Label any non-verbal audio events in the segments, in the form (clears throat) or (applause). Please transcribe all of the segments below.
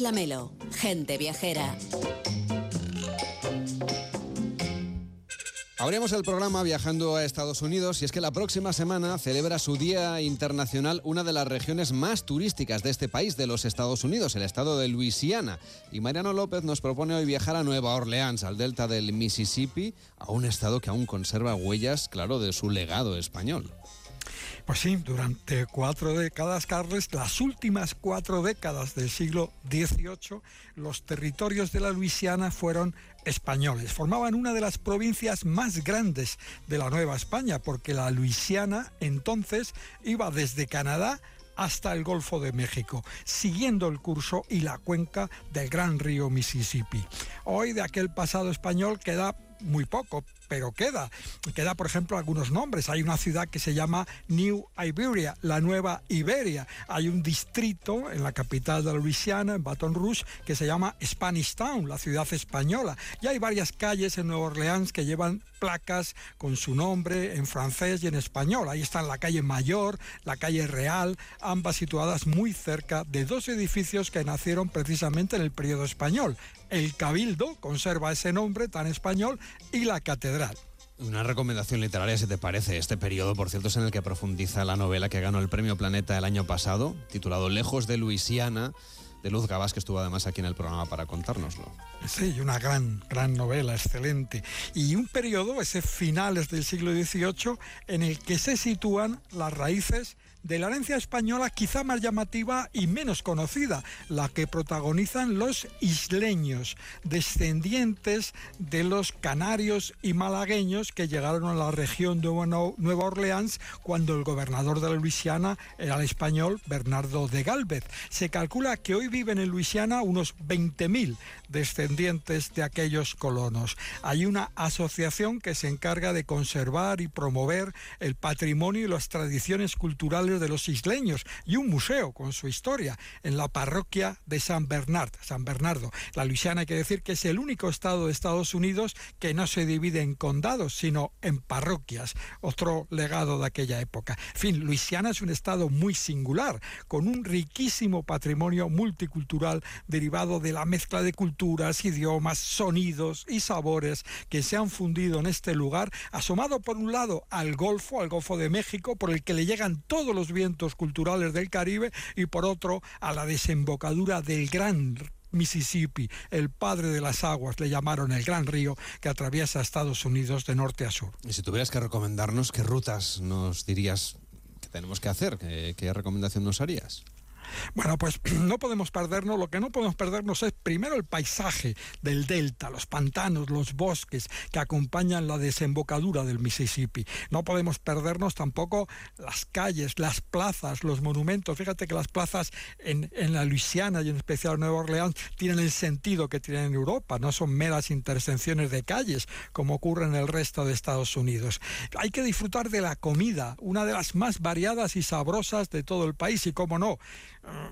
Lamelo, gente viajera. Abrimos el programa viajando a Estados Unidos y es que la próxima semana celebra su Día Internacional una de las regiones más turísticas de este país, de los Estados Unidos, el estado de Luisiana. Y Mariano López nos propone hoy viajar a Nueva Orleans, al delta del Mississippi, a un estado que aún conserva huellas, claro, de su legado español. Pues sí, durante cuatro décadas, Carles, las últimas cuatro décadas del siglo XVIII, los territorios de la Luisiana fueron españoles. Formaban una de las provincias más grandes de la Nueva España, porque la Luisiana entonces iba desde Canadá hasta el Golfo de México, siguiendo el curso y la cuenca del gran río Mississippi. Hoy de aquel pasado español queda muy poco, pero queda. Queda, por ejemplo, algunos nombres. Hay una ciudad que se llama New Iberia, la Nueva Iberia. Hay un distrito en la capital de Luisiana, en Baton Rouge, que se llama Spanish Town, la ciudad española. Y hay varias calles en Nueva Orleans que llevan placas con su nombre en francés y en español. Ahí están la calle Mayor, la calle Real, ambas situadas muy cerca de dos edificios que nacieron precisamente en el periodo español. El Cabildo conserva ese nombre tan español y la catedral. Una recomendación literaria, si te parece. Este periodo, por cierto, es en el que profundiza la novela que ganó el Premio Planeta el año pasado, titulado Lejos de Luisiana, de Luz Gabás, que estuvo además aquí en el programa para contárnoslo. Sí, una gran, gran novela, excelente. Y un periodo, ese finales del siglo XVIII, en el que se sitúan las raíces de la herencia española quizá más llamativa y menos conocida, la que protagonizan los isleños, descendientes de los canarios y malagueños que llegaron a la región de Nueva Orleans cuando el gobernador de la Luisiana era el español Bernardo de Galvez. Se calcula que hoy viven en Luisiana unos 20.000 descendientes de aquellos colonos. Hay una asociación que se encarga de conservar y promover el patrimonio y las tradiciones culturales de los isleños y un museo con su historia en la parroquia de San Bernard, San Bernardo. La Luisiana hay que decir que es el único estado de Estados Unidos que no se divide en condados, sino en parroquias, otro legado de aquella época. En fin, Luisiana es un estado muy singular, con un riquísimo patrimonio multicultural derivado de la mezcla de culturas, idiomas, sonidos y sabores que se han fundido en este lugar, asomado por un lado al Golfo, al Golfo de México, por el que le llegan todos los vientos culturales del Caribe y por otro a la desembocadura del gran Mississippi, el padre de las aguas, le llamaron el gran río que atraviesa Estados Unidos de norte a sur. Y si tuvieras que recomendarnos, ¿qué rutas nos dirías que tenemos que hacer? qué recomendación nos harías? Bueno, pues (clears throat) no podemos perdernos, lo que no podemos perdernos es primero el paisaje del delta, los pantanos, los bosques que acompañan la desembocadura del Mississippi. No podemos perdernos tampoco las calles, las plazas, los monumentos. Fíjate que las plazas en, la Luisiana y en especial en Nueva Orleans tienen el sentido que tienen en Europa, no son meras intersecciones de calles como ocurre en el resto de Estados Unidos. Hay que disfrutar de la comida, una de las más variadas y sabrosas de todo el país y, cómo no,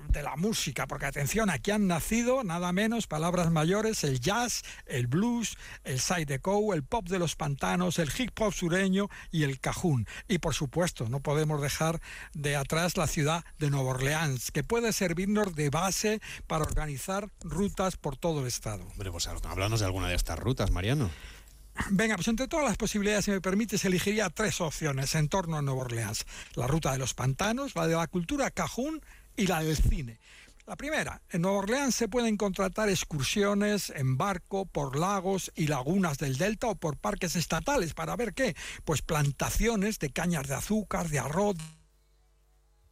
de la música, porque atención, aquí han nacido nada menos palabras mayores, el jazz, el blues, el sideco, el pop de los pantanos, el hip hop sureño y el cajún. Y por supuesto, no podemos dejar de atrás la ciudad de Nueva Orleans, que puede servirnos de base para organizar rutas por todo el estado. Hombre, pues háblanos de alguna de estas rutas, Mariano. Venga, pues entre todas las posibilidades, si me permites, elegiría tres opciones en torno a Nueva Orleans. La ruta de los pantanos, la de la cultura cajún y la del cine. La primera, en Nueva Orleans se pueden contratar excursiones en barco por lagos y lagunas del delta o por parques estatales para ver qué, pues plantaciones de cañas de azúcar, de arroz,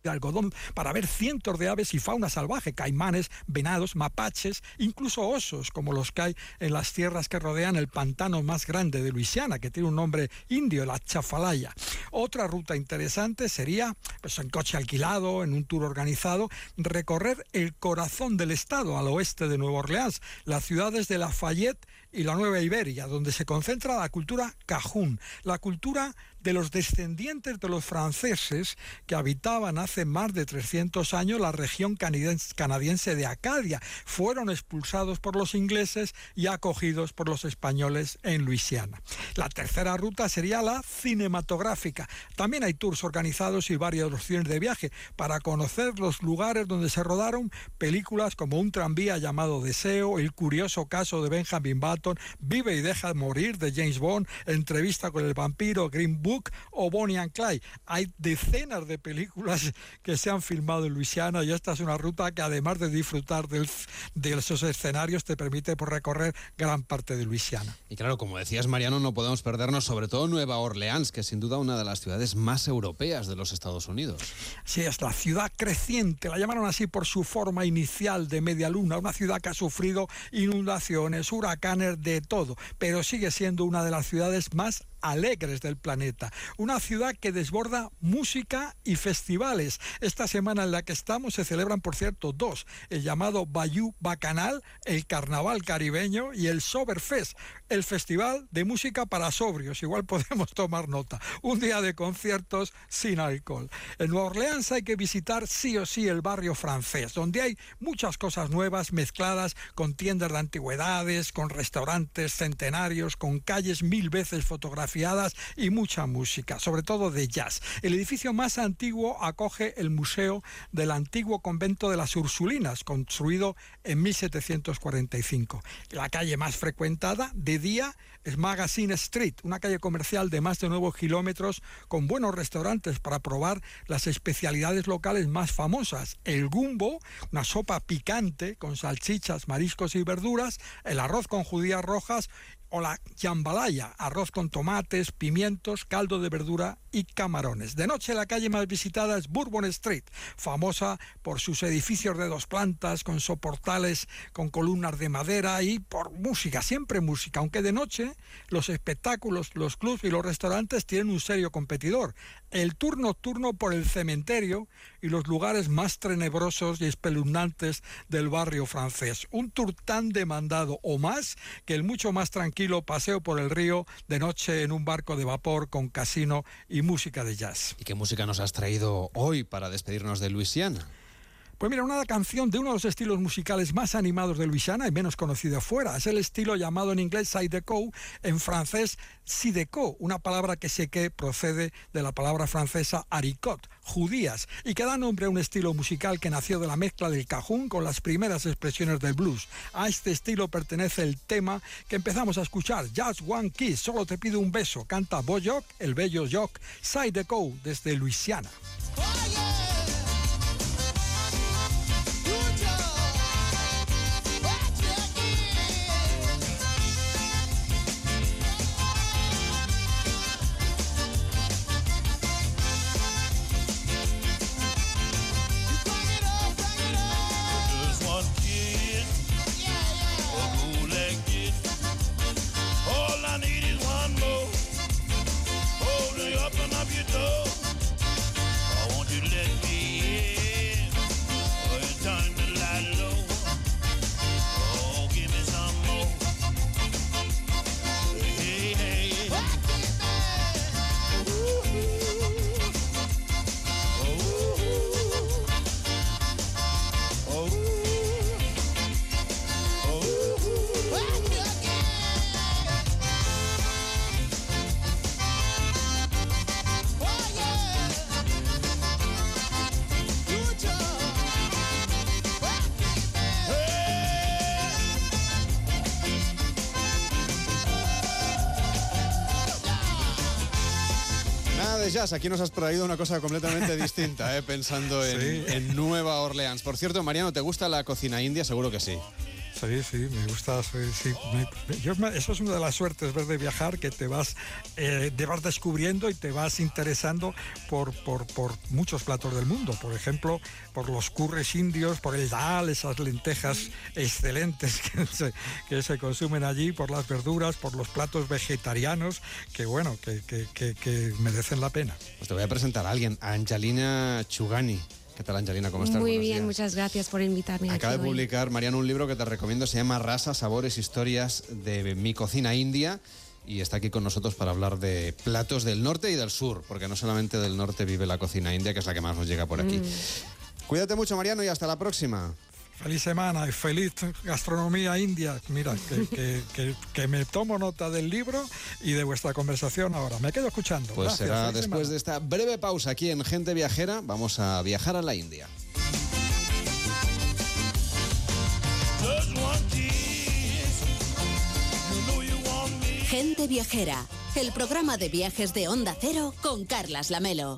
algodón para ver cientos de aves y fauna salvaje, caimanes, venados, mapaches, incluso osos, como los que hay en las tierras que rodean el pantano más grande de Luisiana, que tiene un nombre indio, la Chafalaya. Otra ruta interesante sería, pues en coche alquilado, en un tour organizado, recorrer el corazón del estado al oeste de Nueva Orleans, las ciudades de Lafayette y la Nueva Iberia, donde se concentra la cultura cajún, la cultura de los descendientes de los franceses que habitaban hace más de 300 años la región canadiense de Acadia. Fueron expulsados por los ingleses y acogidos por los españoles en Luisiana. La tercera ruta sería la cinematográfica. También hay tours organizados y varias opciones de viaje para conocer los lugares donde se rodaron películas como Un tranvía llamado Deseo, El curioso caso de Benjamin Button, Vive y deja morir de James Bond, Entrevista con el vampiro, Green Book, o Bonnie and Clyde. Hay decenas de películas que se han filmado en Luisiana y esta es una ruta que además de disfrutar de esos escenarios te permite por recorrer gran parte de Luisiana. Y claro, como decías Mariano, no podemos perdernos sobre todo Nueva Orleans, que es sin duda una de las ciudades más europeas de los Estados Unidos. Sí, es la ciudad creciente, la llamaron así por su forma inicial de media luna, una ciudad que ha sufrido inundaciones, huracanes, de todo, pero sigue siendo una de las ciudades más alegres del planeta. Una ciudad que desborda música y festivales. Esta semana en la que estamos se celebran, por cierto, dos. El llamado Bayou Bacanal, el Carnaval Caribeño y el Soberfest, el Festival de Música para Sobrios. Igual podemos (laughs) tomar nota. Un día de conciertos sin alcohol. En Nueva Orleans hay que visitar sí o sí el barrio francés, donde hay muchas cosas nuevas mezcladas con tiendas de antigüedades, con restaurantes centenarios, con calles mil veces fotografiadas y mucha música, sobre todo de jazz. El edificio más antiguo acoge el Museo del antiguo convento de las Ursulinas, construido en 1745. La calle más frecuentada de día es Magazine Street, una calle comercial de más de 9 kilómetros con buenos restaurantes para probar las especialidades locales más famosas. El gumbo, una sopa picante con salchichas, mariscos y verduras, el arroz con judías rojas o la jambalaya, arroz con tomates, pimientos, caldo de verdura y camarones. De noche la calle más visitada es Bourbon Street, famosa por sus edificios de dos plantas con soportales con columnas de madera y por música, siempre música, aunque de noche los espectáculos, los clubs y los restaurantes tienen un serio competidor, el tour nocturno por el cementerio y los lugares más tenebrosos y espeluznantes del barrio francés. Un tour tan demandado o más que el mucho más tranquilo paseo por el río de noche en un barco de vapor con casino y música de jazz. ¿Y qué música nos has traído hoy para despedirnos de Luisiana? Pues mira, una canción de uno de los estilos musicales más animados de Luisiana y menos conocido afuera. Es el estilo llamado en inglés Sideco, en francés Sideco, una palabra que sé que procede de la palabra francesa haricot, judías, y que da nombre a un estilo musical que nació de la mezcla del cajún con las primeras expresiones del blues. A este estilo pertenece el tema que empezamos a escuchar, Just One Kiss, solo te pido un beso, canta Boyok, el bello Jock, Sideco, desde Luisiana. Aquí nos has traído una cosa completamente (laughs) distinta, ¿eh? pensando en, Nueva Orleans. Por cierto, Mariano, ¿te gusta la cocina india? Seguro que sí. Sí, sí, me gusta. eso es una de las suertes ver de viajar, que te vas, eh, vas descubriendo y te vas interesando por, por, por, muchos platos del mundo. Por ejemplo, por los curres indios, por el dal, esas lentejas excelentes (laughs) que se, que se consumen allí, por las verduras, por los platos vegetarianos, que bueno, que, que, que, que merecen la pena. Pues te voy a presentar a alguien, a Angelina Chugani ¿Qué tal, Angelina? ¿Cómo estás? Muy Buenos bien, días. muchas gracias por invitarme. Acaba de hoy. publicar Mariano un libro que te recomiendo, se llama Rasa, Sabores, Historias de mi cocina india y está aquí con nosotros para hablar de platos del norte y del sur, porque no solamente del norte vive la cocina india, que es la que más nos llega por aquí. Mm. Cuídate mucho, Mariano, y hasta la próxima. Feliz semana y feliz gastronomía india. Mira, que, que- que- que me tomo nota del libro y de vuestra conversación ahora. Me quedo escuchando. Pues Gracias, será después semana. de esta breve pausa aquí en Gente Viajera, vamos a viajar a la India. Gente Viajera, el programa de viajes de Onda Cero con Carlas Lamelo.